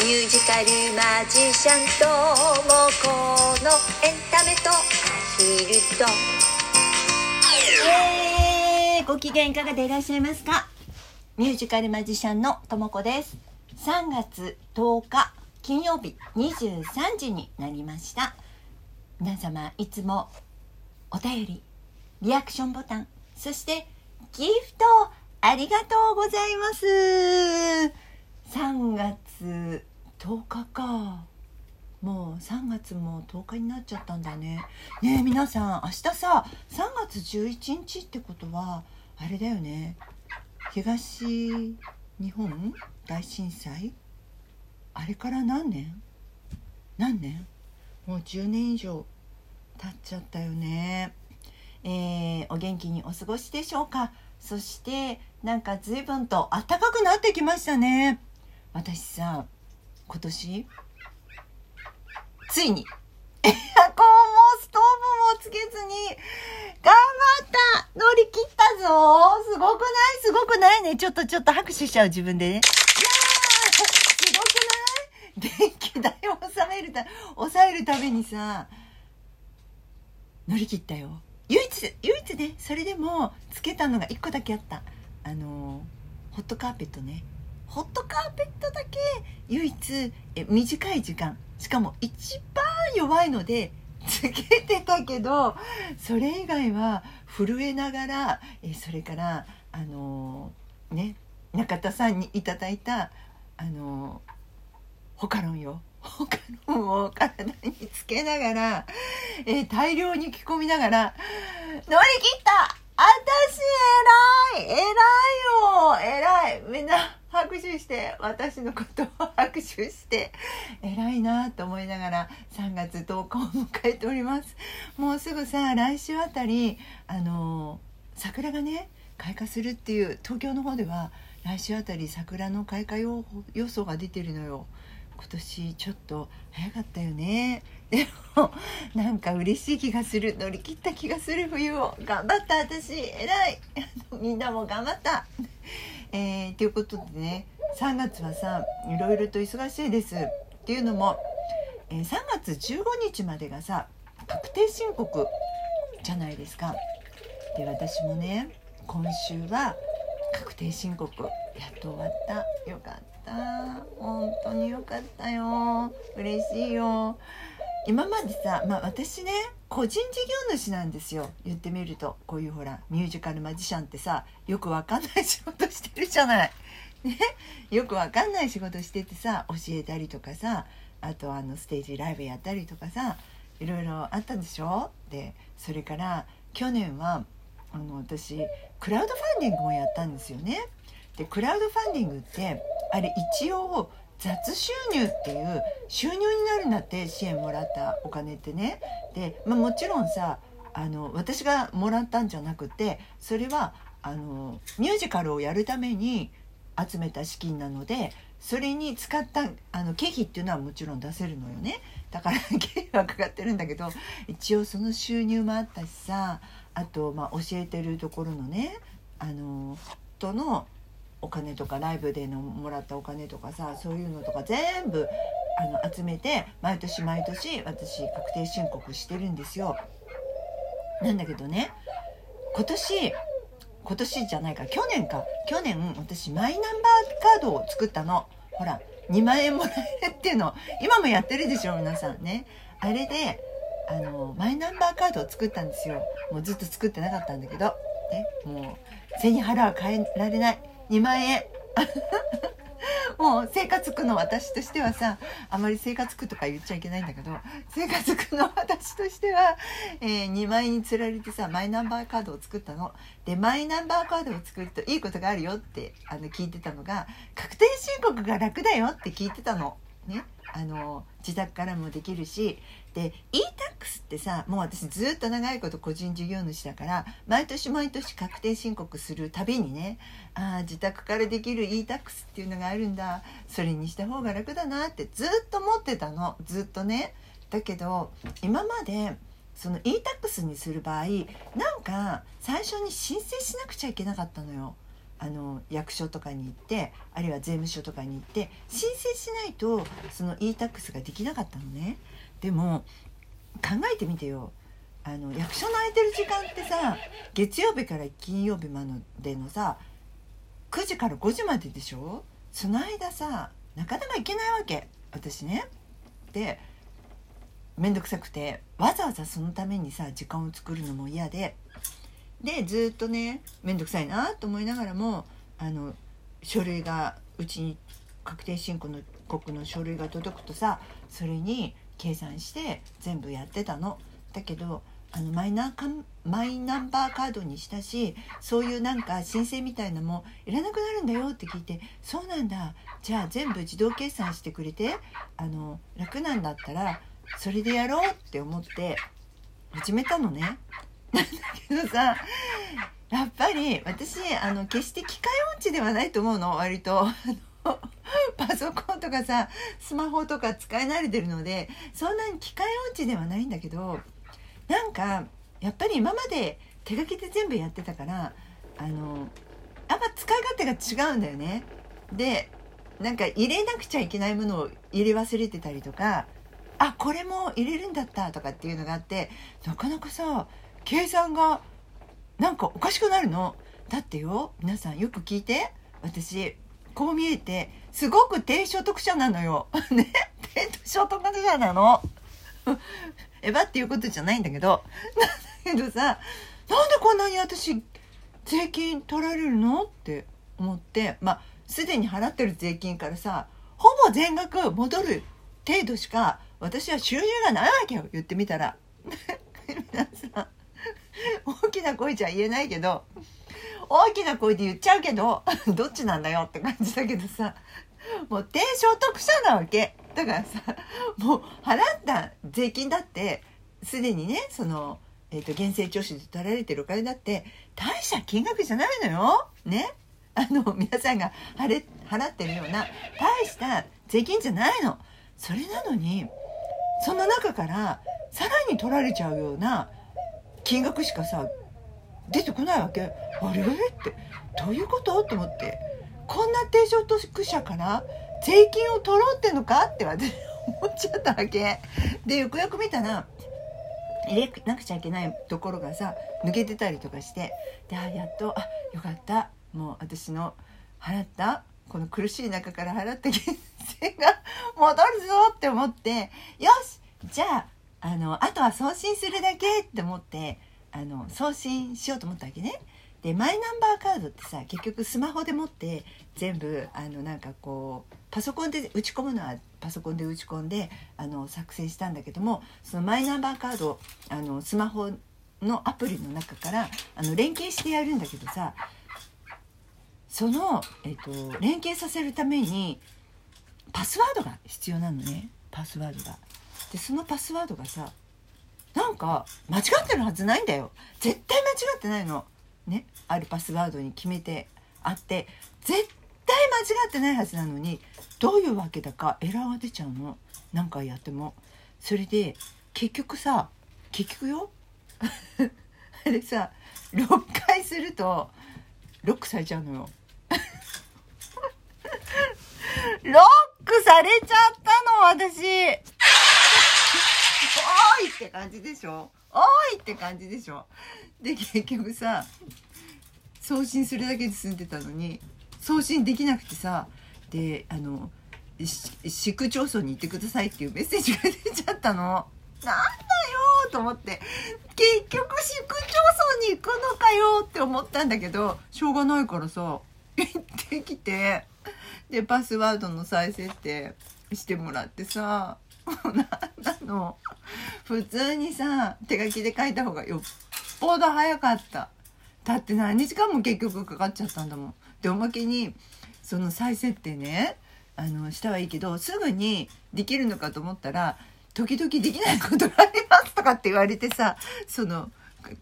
ミュージカルマジシャンともこのエンタメとアヒルと。えー、ご機嫌いかがでいらっしゃいますか？ミュージカルマジシャンのともこです。3月10日金曜日23時になりました。皆様いつもお便りリアクションボタンそしてギフトありがとうございます。3月10日か。もう3月も10日になっちゃったんだね。ねえ皆さん明日さ3月11日ってことはあれだよね。東日本大震災？あれから何年？何年？もう10年以上経っちゃったよね。えー、お元気にお過ごしでしょうか？そしてなんか随分と暖かくなってきましたね。私さ今年ついにエアコンもストーブもつけずに頑張った乗り切ったぞ。すごくない？すごくないね。ちょっとちょっと拍手しちゃう自分でね。いやすごくない？電気代を抑えるた抑えるためにさ乗り切ったよ。唯一唯一ねそれでもつけたのが1個だけあった。あのホットカーペットね。ホットカーペットだけ唯一え短い時間。しかも一番弱いのでつけてたけどそれ以外は震えながらえそれからあのね中田さんにいただいたあのホカロンよ。ホカロンを体につけながら、え大量に着込みながら乗り切った。私偉い。偉いよ。偉い。みんな拍手して私のことを拍手して偉いなと思いながら3月10日を迎えております。もうすぐさ来週あたりあの桜がね開花するっていう東京の方では来週あたり桜の開花予予想が出てるのよ。今年ちょっと早かったよね。でもなんか嬉しい気がする。乗り切った気がする。冬を。頑張った。私偉い。みんなも頑張った。えー、ということでね3月はさいろいろと忙しいですっていうのも、えー3月15日までがさ確定申告じゃないですか。で私もね今週は確定申告やっと終わった。よかった。本当によかったよ。嬉しいよ。今までさまあ私ね個人事業主なんですよ言ってみるとこういうほらミュージカルマジシャンってさよくわかんない仕事してるじゃない。ね、よくわかんない仕事しててさ教えたりとかさあとあのステージライブやったりとかさいろいろあったんでしょ？でそれから去年はあの私クラウドファンディングもやったんですよね。でクラウドファンディングってあれ一応雑収入っていう収入になるんだって支援もらったお金ってね。で、まあ、もちろんさあの私がもらったんじゃなくてそれはあのミュージカルをやるために集めた資金なのでそれに使ったあの経費っていうのはもちろん出せるのよねだから 経費はかかってるんだけど一応その収入もあったしさあと、まあ、教えてるところのねあのとのお金とかライブでのもらったお金とかさそういうのとか全部あの集めて毎年毎年私確定申告してるんですよ。なんだけどね今年今年じゃないか去年か。去年私マイナンバーカードを作ったの。ほら2万円もらえるっていうの。今もやってるでしょ皆さんね。あれであのマイナンバーカードを作ったんですよ。もうずっと作ってなかったんだけど、ね、もう背に腹は変えられない。2万円 もう生活苦の私としてはさあまり生活苦とか言っちゃいけないんだけど生活苦の私としては、えー、2万円につられてさマイナンバーカードを作ったの。でマイナンバーカードを作るといいことがあるよってあの聞いてたのが確定申告が楽だよって聞いてたの。ね、あの自宅からもできるしで e-tax ってさもう私ずっと長いこと個人事業主だから毎年毎年確定申告するたびにねあ自宅からできる e-tax っていうのがあるんだそれにした方が楽だなってずっと思ってたのずっとね。だけど今までその e-tax にする場合なんか最初に申請しなくちゃいけなかったのよ。あの役所とかに行ってあるいは税務署とかに行って申請しないとその e-tax ができなかったのね。でも考えてみてよ。あの役所の空いてる時間ってさ月曜日から金曜日までのさ9時から5時まででしょ？その間さなかなか行けないわけ。私ね。で面倒くさくてわざわざそのためにさ時間を作るのも嫌ででずっとね面倒くさいなと思いながらもあの書類がうちに確定申告の国の書類が届くとさそれに計算して全部やってたの。だけどあのマイナマイナンバーカードにしたしそういうなんか申請みたいなのもいらなくなるんだよって聞いてそうなんだじゃあ全部自動計算してくれてあの楽なんだったらそれでやろうって思って始めたのね。なんだけどさやっぱり私あの決して機械音痴ではないと思うの割と。パソコンとかさスマホとか使い慣れてるのでそんなに機械音痴ではないんだけどなんかやっぱり今まで手書きで全部やってたからあのあんま使い勝手が違うんだよね。でなんか入れなくちゃいけないものを入れ忘れてたりとかあこれも入れるんだったとかっていうのがあってなかなかさ計算がなんかおかしくなるの。だってよ皆さんよく聞いて。私こう見えてすごく低所得者なのよ。ね？低所得者なの。えばっていうことじゃないんだけど。だけどさなんでこんなに私税金取られるのって思って。まあすでに払ってる税金からさほぼ全額戻る程度しか私は収入がないわけよ。言ってみたら。皆さん。大きな声じゃ言えないけど大きな声で言っちゃうけど どっちなんだよって感じだけどさもう低所得者なわけだからさもう払った税金だってすでにねその、えーと、厳正徴収で取られてるお金だって大した金額じゃないのよ。ねあの皆さんが払ってるような大した税金じゃないの。それなのにその中からさらに取られちゃうような金額しかさ出てこないわけ。あれ？って。どういうこと？と思って。こんな低所得者から税金を取ろうってのか？って私思っちゃったわけ。でよくよく見たら入れなくちゃいけないところがさ抜けてたりとかして。であやっとあよかった。もう私の払ったこの苦しい中から払った金銭が戻るぞって思って。よし！じゃああのあとは送信するだけって思ってあの送信しようと思ったわけね。でマイナンバーカードってさ結局スマホで持って全部あのなんかこうパソコンで打ち込むのはパソコンで打ち込んであの作成したんだけどもそのマイナンバーカードあのスマホのアプリの中からあの連携してやるんだけどさその、えっと、連携させるためにパスワードが必要なのねパスワードが。でそのパスワードがさなんか間違ってるはずないんだよ絶対間違ってないの。ねあるパスワードに決めてあって絶対間違ってないはずなのにどういうわけだかエラーが出ちゃうの何回やっても。それで結局さ結局よ あれさ6回するとロックされちゃうのよ。ロックされちゃったの私いって感じでしょ？おいって感じでしょ？で結局さ送信するだけで済んでたのに送信できなくてさであの市区町村に行ってくださいっていうメッセージが出ちゃったの。なんだよと思って。結局市区町村に行くのかよって思ったんだけどしょうがないからさ行ってきてでパスワードの再設定してもらってさなんの。普通にさ手書きで書いた方がよっぽど早かった。だって何日間も結局かかっちゃったんだもん。でおまけにその再設定ねあのしたはいいけどすぐにできるのかと思ったら時々できないことがありますとかって言われてさその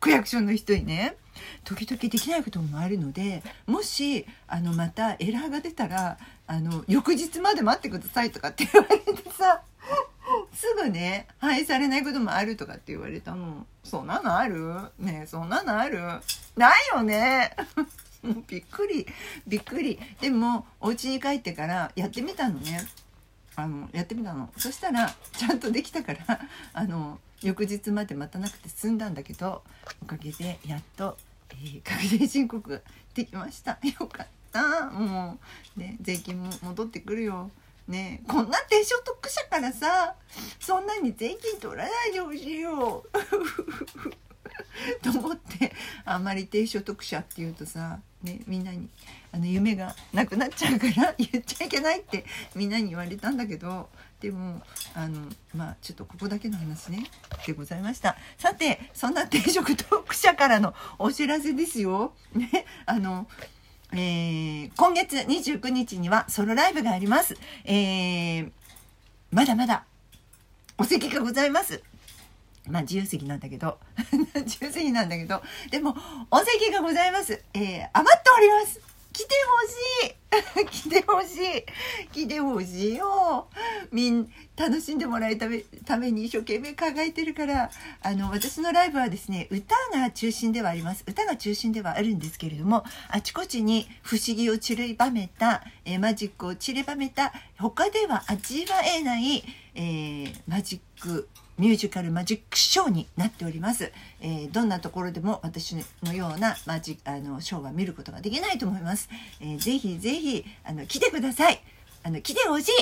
区役所の人にね時々できないこともあるのでもしあのまたエラーが出たらあの翌日まで待ってくださいとかって言われてさすぐね反映されないこともあるとかって言われたのそんなのある？ねそんなのある？ないよね。も うびっくりびっくり。でもお家に帰ってからやってみたのね。あのやってみたの。そしたらちゃんとできたから あの翌日まで待たなくて済んだんだけどおかげでやっと、えー、確定申告できました。よかった。もうね税金も戻ってくるよ。ねこんな低所得者からさそんなに税金取らないでほしいよ と思ってあんまり低所得者っていうとさ、ね、みんなにあの夢がなくなっちゃうから 言っちゃいけないってみんなに言われたんだけどでもあのまあちょっとここだけの話ねでございましたさてそんな低所得者からのお知らせですよ。ねあのえー、今月29日にはソロライブがあります。えー、まだまだお席がございます。まあ自由席なんだけど 自由席なんだけどでもお席がございますえー、余っております来てほしい。来てほしい。来てほしいよ。みん楽しんでもらうためために一生懸命考えてるから。あの私のライブはですね歌が中心ではあります。歌が中心ではあるんですけれどもあちこちに不思議を散りばめた、えー、マジックを散りばめた他では味わえない、えー、マジックミュージカルマジックショーになっております、えー、どんなところでも私のようなマジあのショーは見ることができないと思います、えー、ぜひぜひあの来てください。あの来てほしい、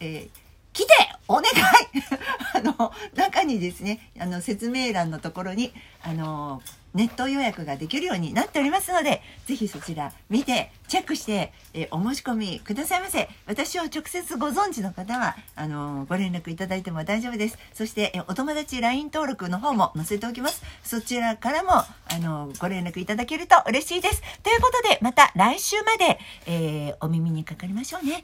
えー来てお願い あの、中にですね、あの、説明欄のところに、あの、ネット予約ができるようになっておりますので、ぜひそちら見て、チェックして、えお申し込みくださいませ。私を直接ご存知の方は、あの、ご連絡いただいても大丈夫です。そして、えお友達 LINE 登録の方も載せておきます。そちらからも、あの、ご連絡いただけると嬉しいです。ということで、また来週まで、えー、お耳にかかりましょうね。